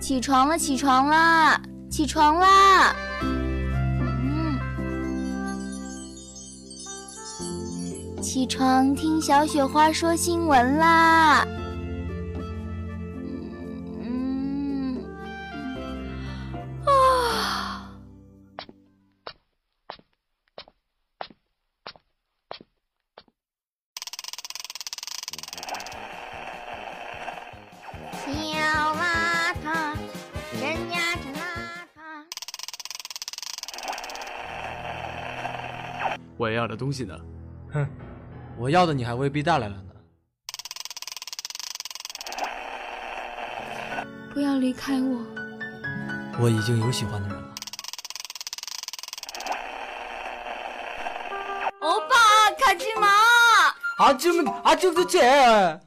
起床了，起床啦，起床啦！起床听小雪花说新闻啦。我要的东西呢？哼，我要的你还未必带来了呢。不要离开我。我已经有喜欢的人了。欧巴，卡吉玛。阿舅们，阿舅的姐。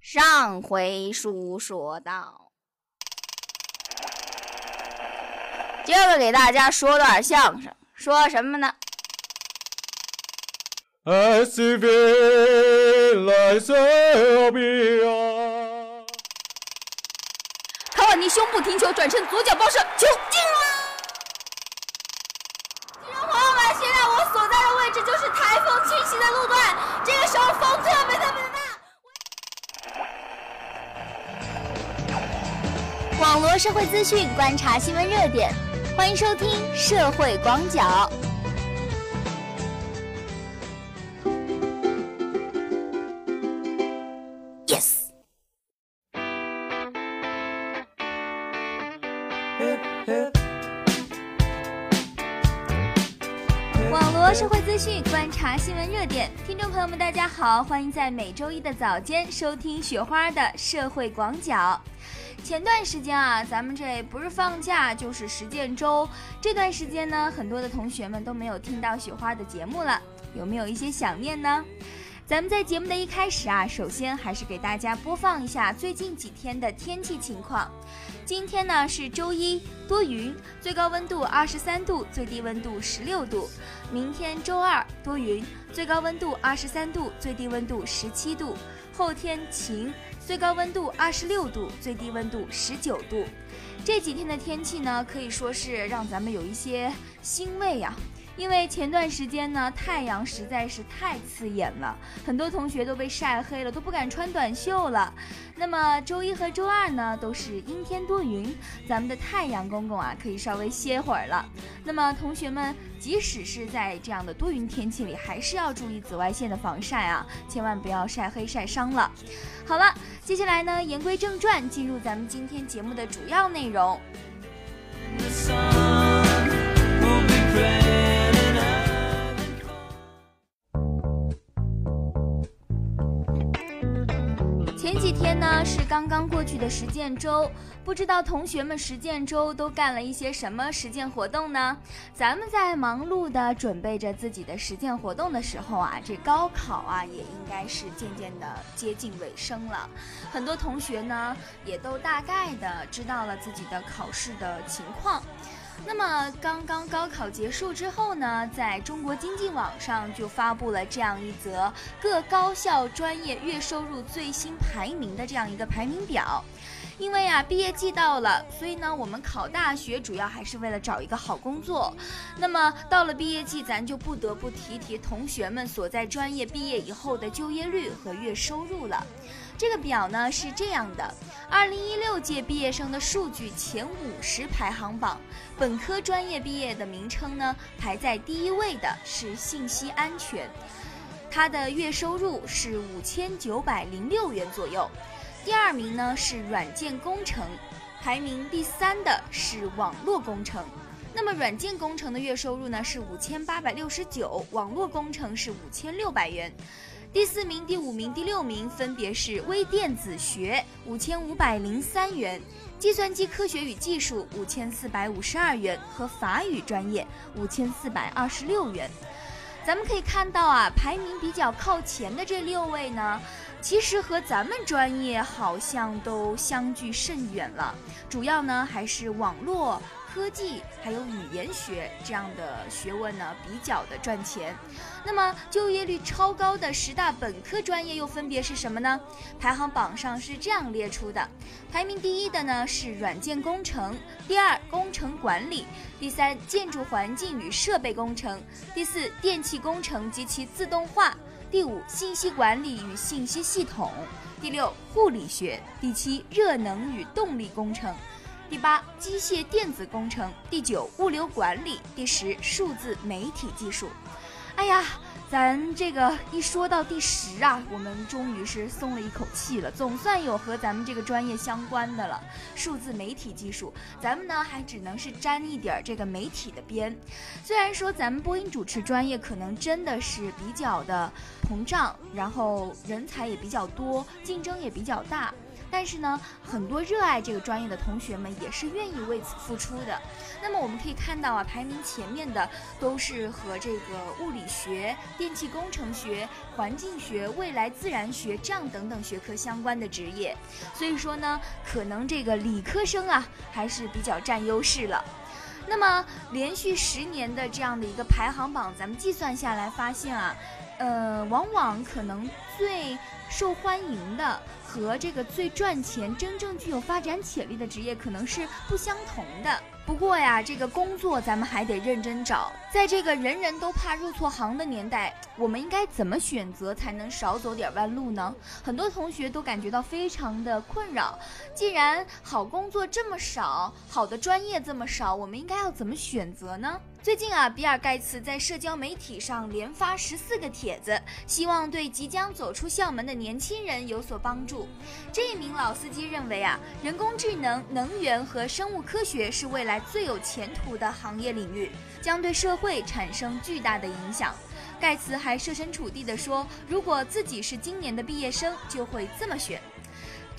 上回书说到。接着给大家说段相声，说什么呢？I see a 卡瓦尼胸部停球，转身左脚爆射，球进了！听众朋友们，现在我所在的位置就是台风侵袭的路段，这个时候风特别特别大。网络社会资讯，观察新闻热点。欢迎收听社会广角。观察新闻热点。听众朋友们，大家好，欢迎在每周一的早间收听雪花的社会广角。前段时间啊，咱们这不是放假就是实践周。这段时间呢，很多的同学们都没有听到雪花的节目了，有没有一些想念呢？咱们在节目的一开始啊，首先还是给大家播放一下最近几天的天气情况。今天呢是周一，多云，最高温度二十三度，最低温度十六度。明天周二，多云，最高温度二十三度，最低温度十七度。后天晴。最高温度二十六度，最低温度十九度。这几天的天气呢，可以说是让咱们有一些欣慰呀。因为前段时间呢，太阳实在是太刺眼了，很多同学都被晒黑了，都不敢穿短袖了。那么周一和周二呢，都是阴天多云，咱们的太阳公公啊，可以稍微歇会儿了。那么同学们，即使是在这样的多云天气里，还是要注意紫外线的防晒啊，千万不要晒黑晒伤了。好了，接下来呢，言归正传，进入咱们今天节目的主要内容。呢是刚刚过去的实践周，不知道同学们实践周都干了一些什么实践活动呢？咱们在忙碌的准备着自己的实践活动的时候啊，这高考啊也应该是渐渐的接近尾声了，很多同学呢也都大概的知道了自己的考试的情况。那么刚刚高考结束之后呢，在中国经济网上就发布了这样一则各高校专业月收入最新排名的这样一个排名表。因为啊，毕业季到了，所以呢，我们考大学主要还是为了找一个好工作。那么到了毕业季，咱就不得不提提同学们所在专业毕业以后的就业率和月收入了。这个表呢是这样的：二零一六届毕业生的数据前五十排行榜，本科专业毕业的名称呢排在第一位的是信息安全，它的月收入是五千九百零六元左右；第二名呢是软件工程，排名第三的是网络工程。那么软件工程的月收入呢是五千八百六十九，网络工程是五千六百元。第四名、第五名、第六名分别是微电子学五千五百零三元，计算机科学与技术五千四百五十二元和法语专业五千四百二十六元。咱们可以看到啊，排名比较靠前的这六位呢，其实和咱们专业好像都相距甚远了。主要呢还是网络、科技还有语言学这样的学问呢比较的赚钱。那么就业率超高的十大本科专业又分别是什么呢？排行榜上是这样列出的：排名第一的呢是软件工程，第二工程管理，第三建筑环境与设备工程，第四电气工程及其自动化，第五信息管理与信息系统，第六护理学，第七热能与动力工程。第八，机械电子工程；第九，物流管理；第十，数字媒体技术。哎呀，咱这个一说到第十啊，我们终于是松了一口气了，总算有和咱们这个专业相关的了。数字媒体技术，咱们呢还只能是沾一点这个媒体的边。虽然说咱们播音主持专业可能真的是比较的膨胀，然后人才也比较多，竞争也比较大。但是呢，很多热爱这个专业的同学们也是愿意为此付出的。那么我们可以看到啊，排名前面的都是和这个物理学、电气工程学、环境学、未来自然学这样等等学科相关的职业。所以说呢，可能这个理科生啊还是比较占优势了。那么连续十年的这样的一个排行榜，咱们计算下来发现啊，呃，往往可能最受欢迎的。和这个最赚钱、真正具有发展潜力的职业可能是不相同的。不过呀，这个工作咱们还得认真找。在这个人人都怕入错行的年代，我们应该怎么选择才能少走点弯路呢？很多同学都感觉到非常的困扰。既然好工作这么少，好的专业这么少，我们应该要怎么选择呢？最近啊，比尔盖茨在社交媒体上连发十四个帖子，希望对即将走出校门的年轻人有所帮助。这一名老司机认为啊，人工智能、能源和生物科学是未来最有前途的行业领域，将对社会产生巨大的影响。盖茨还设身处地地说，如果自己是今年的毕业生，就会这么选。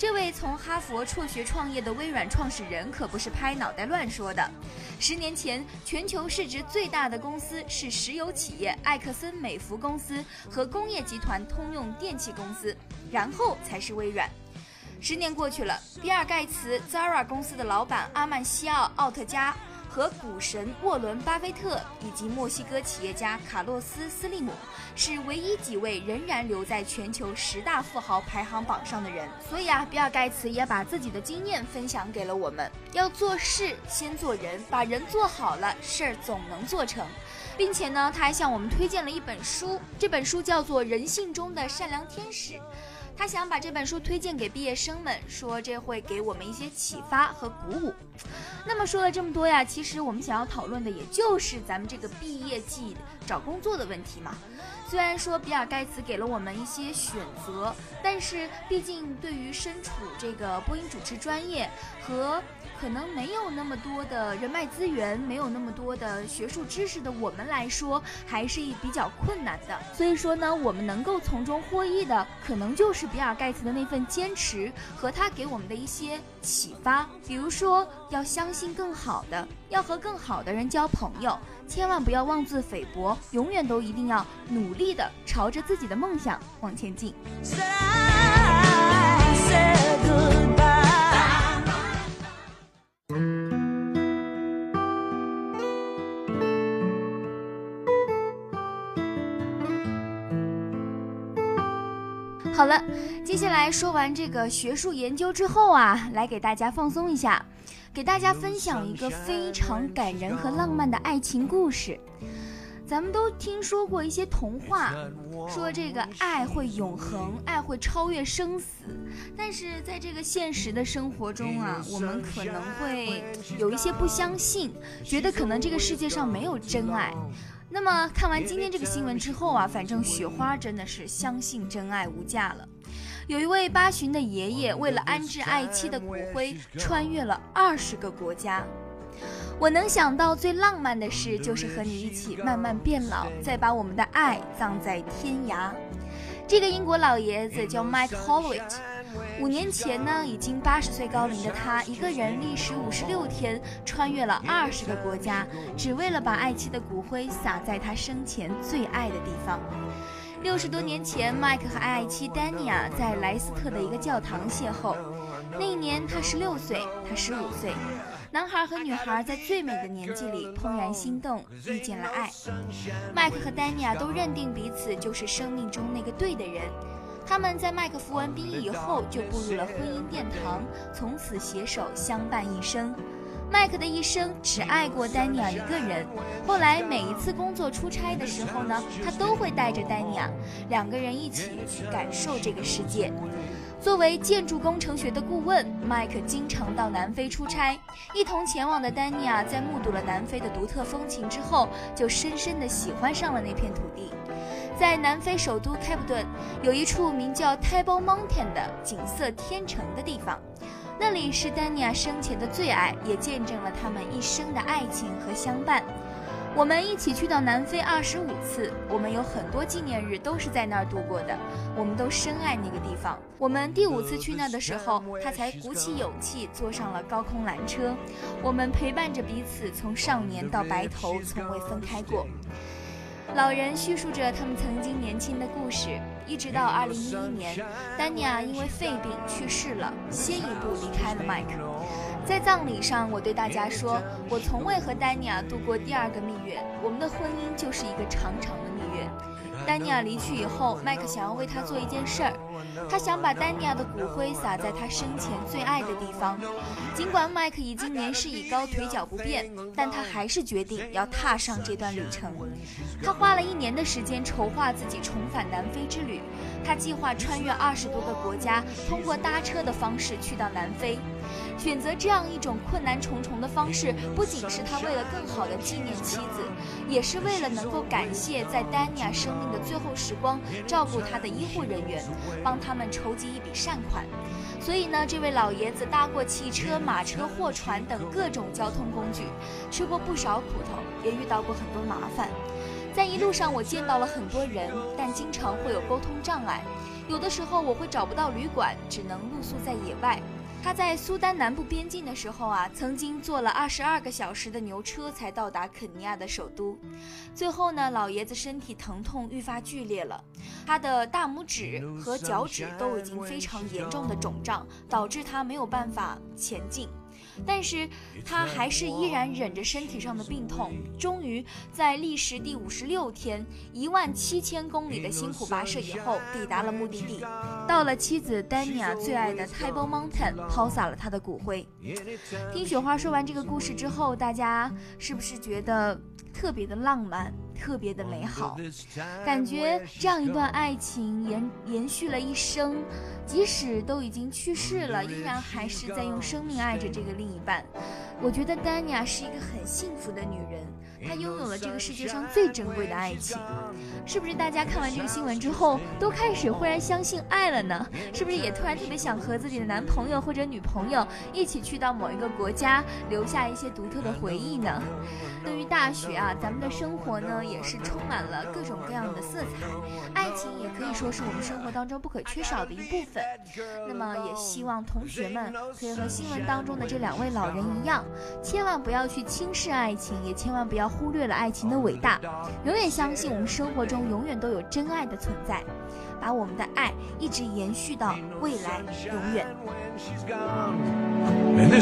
这位从哈佛辍学创业的微软创始人可不是拍脑袋乱说的。十年前，全球市值最大的公司是石油企业埃克森美孚公司和工业集团通用电气公司，然后才是微软。十年过去了，比尔盖茨、Zara 公司的老板阿曼西奥·奥特加。和股神沃伦·巴菲特以及墨西哥企业家卡洛斯·斯利姆是唯一几位仍然留在全球十大富豪排行榜上的人。所以啊，比尔·盖茨也把自己的经验分享给了我们：要做事先做人，把人做好了，事儿总能做成。并且呢，他还向我们推荐了一本书，这本书叫做《人性中的善良天使》。他想把这本书推荐给毕业生们，说这会给我们一些启发和鼓舞。那么说了这么多呀，其实我们想要讨论的也就是咱们这个毕业季找工作的问题嘛。虽然说比尔盖茨给了我们一些选择，但是毕竟对于身处这个播音主持专业和。可能没有那么多的人脉资源，没有那么多的学术知识的我们来说，还是比较困难的。所以说呢，我们能够从中获益的，可能就是比尔盖茨的那份坚持和他给我们的一些启发。比如说，要相信更好的，要和更好的人交朋友，千万不要妄自菲薄，永远都一定要努力的朝着自己的梦想往前进。好了，接下来说完这个学术研究之后啊，来给大家放松一下，给大家分享一个非常感人和浪漫的爱情故事。咱们都听说过一些童话，说这个爱会永恒，爱会超越生死。但是在这个现实的生活中啊，我们可能会有一些不相信，觉得可能这个世界上没有真爱。那么看完今天这个新闻之后啊，反正雪花真的是相信真爱无价了。有一位八旬的爷爷，为了安置爱妻的骨灰，穿越了二十个国家。我能想到最浪漫的事，就是和你一起慢慢变老，再把我们的爱葬在天涯。这个英国老爷子叫 Mike Holloway。五年前呢，已经八十岁高龄的他，一个人历时五十六天，穿越了二十个国家，只为了把爱妻的骨灰撒在他生前最爱的地方。六十多年前，麦克和爱妻丹尼亚在莱斯特的一个教堂邂逅。那一年他十六岁，他十五岁。男孩和女孩在最美的年纪里怦然心动，遇见了爱。麦克和丹尼亚都认定彼此就是生命中那个对的人。他们在麦克服完兵役以后，就步入了婚姻殿堂，从此携手相伴一生。麦克的一生只爱过丹尼尔一个人。后来每一次工作出差的时候呢，他都会带着丹尼尔，两个人一起去感受这个世界。作为建筑工程学的顾问，麦克经常到南非出差。一同前往的丹尼尔在目睹了南非的独特风情之后，就深深地喜欢上了那片土地。在南非首都开普敦，有一处名叫 Table Mountain 的景色天成的地方。那里是丹尼亚生前的最爱，也见证了他们一生的爱情和相伴。我们一起去到南非二十五次，我们有很多纪念日都是在那儿度过的。我们都深爱那个地方。我们第五次去那的时候，他才鼓起勇气坐上了高空缆车。我们陪伴着彼此，从少年到白头，从未分开过。老人叙述着他们曾经年轻的故事，一直到二零一一年，丹尼尔因为肺病去世了，先一步离开了麦克。在葬礼上，我对大家说，我从未和丹尼尔度过第二个蜜月，我们的婚姻就是一个长长的。丹尼亚离去以后，麦克想要为他做一件事儿。他想把丹尼亚的骨灰撒在他生前最爱的地方。尽管麦克已经年事已高，腿脚不便，但他还是决定要踏上这段旅程。他花了一年的时间筹划自己重返南非之旅。他计划穿越二十多个国家，通过搭车的方式去到南非。选择这样一种困难重重的方式，不仅是他为了更好的纪念妻子，也是为了能够感谢在丹尼亚生命的最后时光照顾他的医护人员，帮他们筹集一笔善款。所以呢，这位老爷子搭过汽车、马车、货船等各种交通工具，吃过不少苦头，也遇到过很多麻烦。在一路上，我见到了很多人，但经常会有沟通障碍。有的时候，我会找不到旅馆，只能露宿在野外。他在苏丹南部边境的时候啊，曾经坐了二十二个小时的牛车才到达肯尼亚的首都。最后呢，老爷子身体疼痛愈发剧烈了，他的大拇指和脚趾都已经非常严重的肿胀，导致他没有办法前进。但是他还是依然忍着身体上的病痛，终于在历时第五十六天、一万七千公里的辛苦跋涉以后，抵达了目的地，到了妻子丹尼亚最爱的 Table Mountain，抛洒了他的骨灰。听雪花说完这个故事之后，大家是不是觉得特别的浪漫？特别的美好，感觉这样一段爱情延延续了一生，即使都已经去世了，依然还是在用生命爱着这个另一半。我觉得丹尼亚是一个很幸福的女人。她拥有了这个世界上最珍贵的爱情，是不是？大家看完这个新闻之后，都开始忽然相信爱了呢？是不是也突然特别想和自己的男朋友或者女朋友一起去到某一个国家，留下一些独特的回忆呢？对于大学啊，咱们的生活呢，也是充满了各种各样的色彩，爱情也可以说是我们生活当中不可缺少的一部分。那么，也希望同学们可以和新闻当中的这两位老人一样，千万不要去轻视爱情，也千万不要。忽略了爱情的伟大，永远相信我们生活中永远都有真爱的存在，把我们的爱一直延续到未来永远。咱们再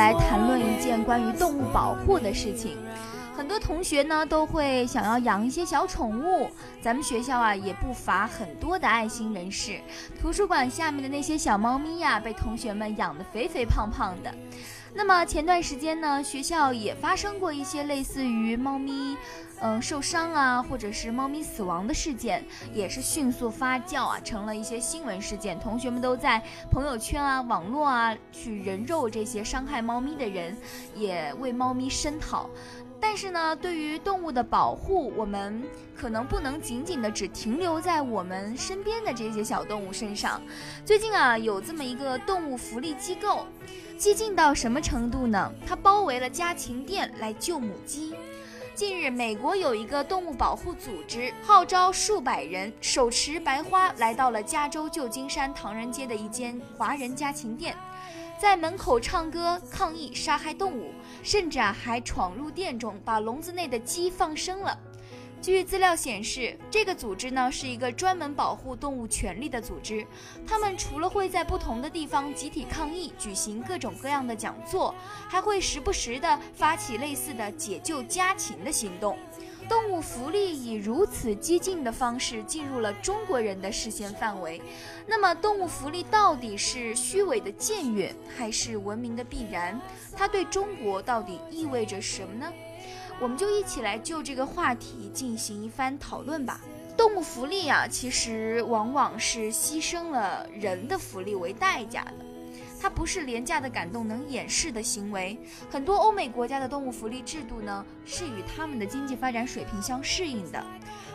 来谈论一件关于动物保护的事情。很多同学呢都会想要养一些小宠物，咱们学校啊也不乏很多的爱心人士。图书馆下面的那些小猫咪呀，被同学们养得肥肥胖胖的。那么前段时间呢，学校也发生过一些类似于猫咪。嗯，受伤啊，或者是猫咪死亡的事件，也是迅速发酵啊，成了一些新闻事件。同学们都在朋友圈啊、网络啊去人肉这些伤害猫咪的人，也为猫咪声讨。但是呢，对于动物的保护，我们可能不能仅仅的只停留在我们身边的这些小动物身上。最近啊，有这么一个动物福利机构，激进到什么程度呢？它包围了家禽店来救母鸡。近日，美国有一个动物保护组织，号召数百人手持白花来到了加州旧金山唐人街的一间华人家禽店，在门口唱歌抗议杀害动物，甚至啊还闯入店中把笼子内的鸡放生了。据资料显示，这个组织呢是一个专门保护动物权利的组织。他们除了会在不同的地方集体抗议、举行各种各样的讲座，还会时不时的发起类似的解救家禽的行动。动物福利以如此激进的方式进入了中国人的视线范围。那么，动物福利到底是虚伪的僭越，还是文明的必然？它对中国到底意味着什么呢？我们就一起来就这个话题进行一番讨论吧。动物福利啊，其实往往是牺牲了人的福利为代价的，它不是廉价的感动能掩饰的行为。很多欧美国家的动物福利制度呢，是与他们的经济发展水平相适应的。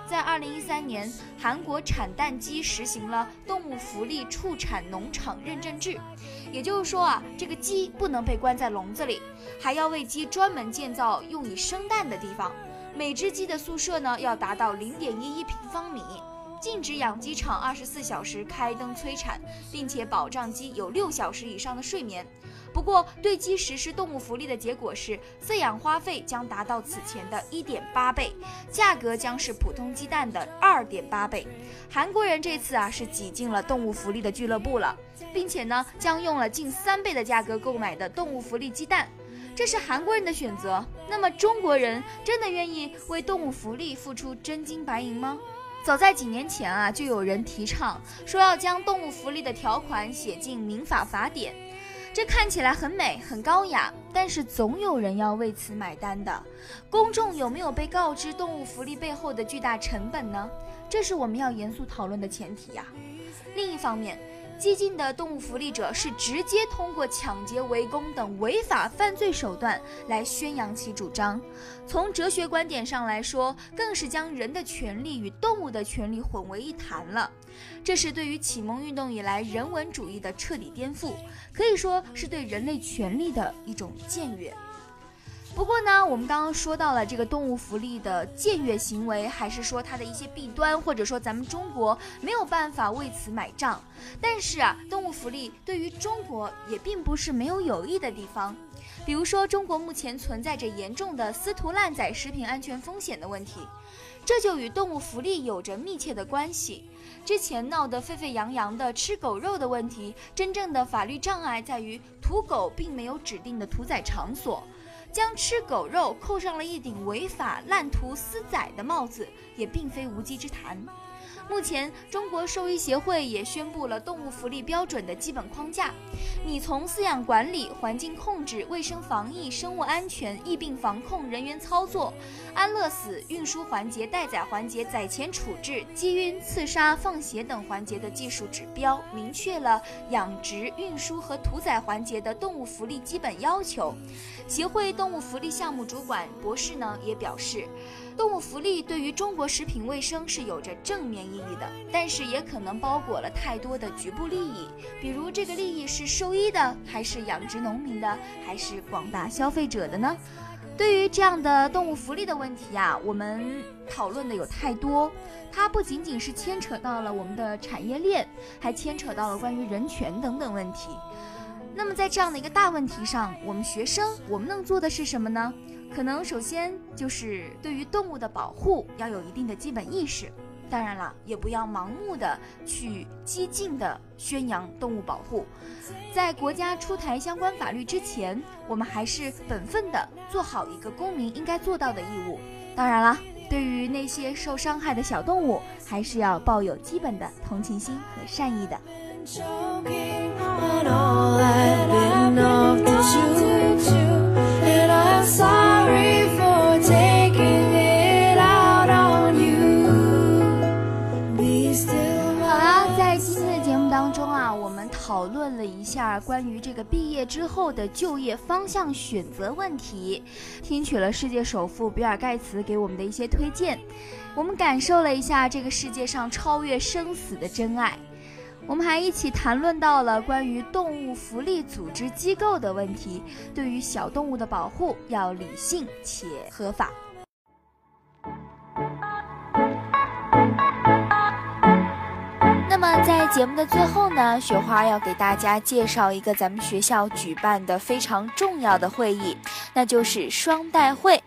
在二零一三年，韩国产蛋鸡实行了动物福利畜产农场认证制，也就是说啊，这个鸡不能被关在笼子里，还要为鸡专门建造用以生蛋的地方。每只鸡的宿舍呢要达到零点一一平方米，禁止养鸡场二十四小时开灯催产，并且保障鸡有六小时以上的睡眠。不过，对鸡实施动物福利的结果是，饲养花费将达到此前的一点八倍，价格将是普通鸡蛋的二点八倍。韩国人这次啊是挤进了动物福利的俱乐部了，并且呢将用了近三倍的价格购买的动物福利鸡蛋，这是韩国人的选择。那么中国人真的愿意为动物福利付出真金白银吗？早在几年前啊，就有人提倡说要将动物福利的条款写进民法法典。这看起来很美很高雅，但是总有人要为此买单的。公众有没有被告知动物福利背后的巨大成本呢？这是我们要严肃讨论的前提呀。另一方面，激进的动物福利者是直接通过抢劫、围攻等违法犯罪手段来宣扬其主张。从哲学观点上来说，更是将人的权利与动物的权利混为一谈了。这是对于启蒙运动以来人文主义的彻底颠覆，可以说是对人类权利的一种僭越。不过呢，我们刚刚说到了这个动物福利的僭越行为，还是说它的一些弊端，或者说咱们中国没有办法为此买账。但是啊，动物福利对于中国也并不是没有有益的地方。比如说，中国目前存在着严重的私屠滥宰食品安全风险的问题，这就与动物福利有着密切的关系。之前闹得沸沸扬扬的吃狗肉的问题，真正的法律障碍在于屠狗并没有指定的屠宰场所，将吃狗肉扣上了一顶违法滥屠私宰的帽子，也并非无稽之谈。目前，中国兽医协会也宣布了动物福利标准的基本框架。你从饲养管理、环境控制、卫生防疫、生物安全、疫病防控、人员操作、安乐死、运输环节、待宰环节、宰前处置、击晕、刺杀、放血等环节的技术指标，明确了养殖、运输和屠宰环节的动物福利基本要求。协会动物福利项目主管博士呢也表示。动物福利对于中国食品卫生是有着正面意义的，但是也可能包裹了太多的局部利益，比如这个利益是兽医的，还是养殖农民的，还是广大消费者的呢？对于这样的动物福利的问题啊，我们讨论的有太多，它不仅仅是牵扯到了我们的产业链，还牵扯到了关于人权等等问题。那么在这样的一个大问题上，我们学生我们能做的是什么呢？可能首先就是对于动物的保护要有一定的基本意识，当然了，也不要盲目的去激进的宣扬动物保护。在国家出台相关法律之前，我们还是本分的做好一个公民应该做到的义务。当然了，对于那些受伤害的小动物，还是要抱有基本的同情心和善意的。好了，在今天的节目当中啊，我们讨论了一下关于这个毕业之后的就业方向选择问题，听取了世界首富比尔盖茨给我们的一些推荐，我们感受了一下这个世界上超越生死的真爱，我们还一起谈论到了关于动物福利组织机构的问题，对于小动物的保护要理性且合法。那么在节目的最后呢，雪花要给大家介绍一个咱们学校举办的非常重要的会议，那就是双代会。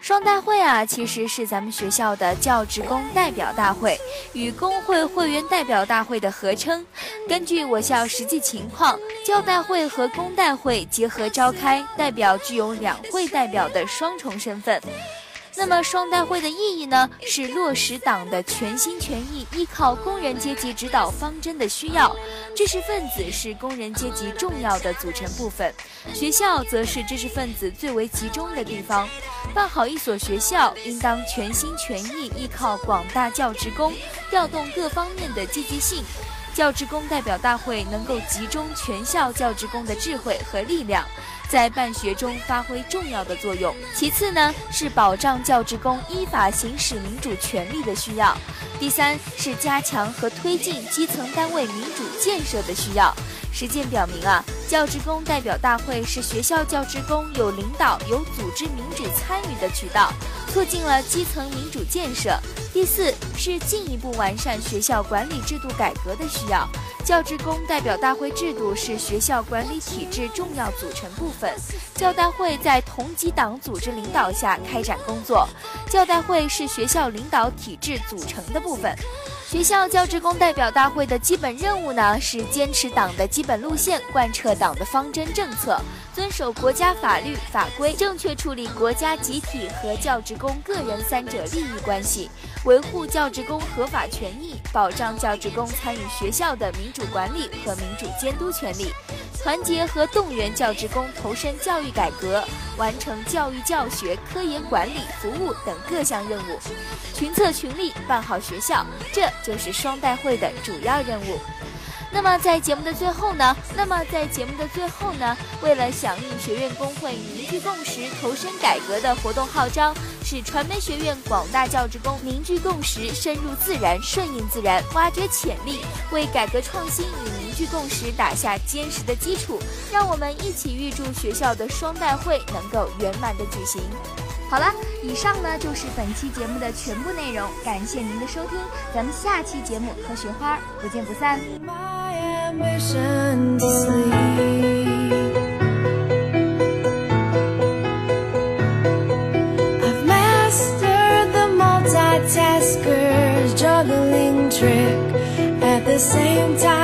双代会啊，其实是咱们学校的教职工代表大会与工会会员代表大会的合称。根据我校实际情况，教代会和工代会结合召开，代表具有两会代表的双重身份。那么双代会的意义呢，是落实党的全心全意依靠工人阶级指导方针的需要。知识分子是工人阶级重要的组成部分，学校则是知识分子最为集中的地方。办好一所学校，应当全心全意依靠广大教职工，调动各方面的积极性。教职工代表大会能够集中全校教职工的智慧和力量。在办学中发挥重要的作用。其次呢，是保障教职工依法行使民主权利的需要；第三是加强和推进基层单位民主建设的需要。实践表明啊，教职工代表大会是学校教职工有领导、有组织民主参与的渠道，促进了基层民主建设。第四是进一步完善学校管理制度改革的需要。教职工代表大会制度是学校管理体制重要组成部分。教代会在同级党组织领导下开展工作。教代会是学校领导体制组成的部分。学校教职工代表大会的基本任务呢，是坚持党的基本路线，贯彻党的方针政策，遵守国家法律法规，正确处理国家集体和教职工个人三者利益关系，维护教职工合法权益，保障教职工参与学校的民主管理和民主监督权利。团结和动员教职工投身教育改革，完成教育教学、科研管理、服务等各项任务，群策群力办好学校，这就是双代会的主要任务。那么在节目的最后呢？那么在节目的最后呢？为了响应学院工会凝聚共识、投身改革的活动号召，使传媒学院广大教职工凝聚共识、深入自然、顺应自然、挖掘潜力，为改革创新与凝聚共识打下坚实的基础。让我们一起预祝学校的双代会能够圆满的举行。好了，以上呢就是本期节目的全部内容，感谢您的收听，咱们下期节目和雪花不见不散。juggling trick at the same time.